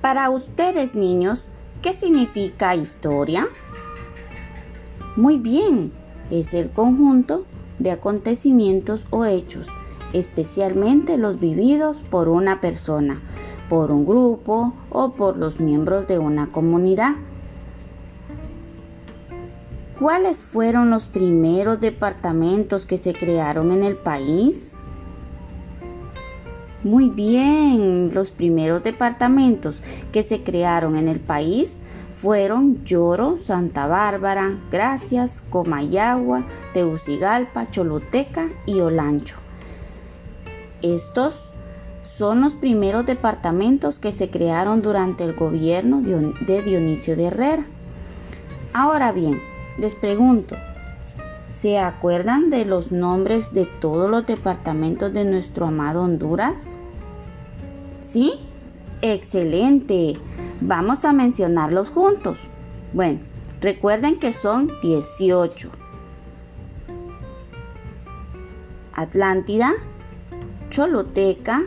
Para ustedes niños, ¿qué significa historia? Muy bien, es el conjunto de acontecimientos o hechos, especialmente los vividos por una persona, por un grupo o por los miembros de una comunidad. ¿Cuáles fueron los primeros departamentos que se crearon en el país? Muy bien, los primeros departamentos que se crearon en el país fueron Lloro, Santa Bárbara, Gracias, Comayagua, Tegucigalpa, Choluteca y Olancho. Estos son los primeros departamentos que se crearon durante el gobierno de Dionisio de Herrera. Ahora bien, les pregunto, ¿se acuerdan de los nombres de todos los departamentos de nuestro amado Honduras? ¿Sí? Excelente. Vamos a mencionarlos juntos. Bueno, recuerden que son 18. Atlántida, Choloteca,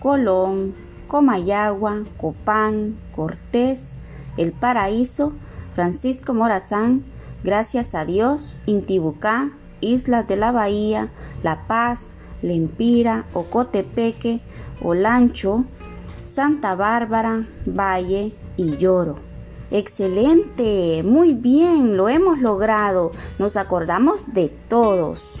Colón, Comayagua, Copán, Cortés, El Paraíso, Francisco Morazán, Gracias a Dios, Intibucá, Islas de la Bahía, La Paz, Lempira, Ocotepeque, Olancho, Santa Bárbara, Valle y Lloro. Excelente, muy bien, lo hemos logrado. Nos acordamos de todos.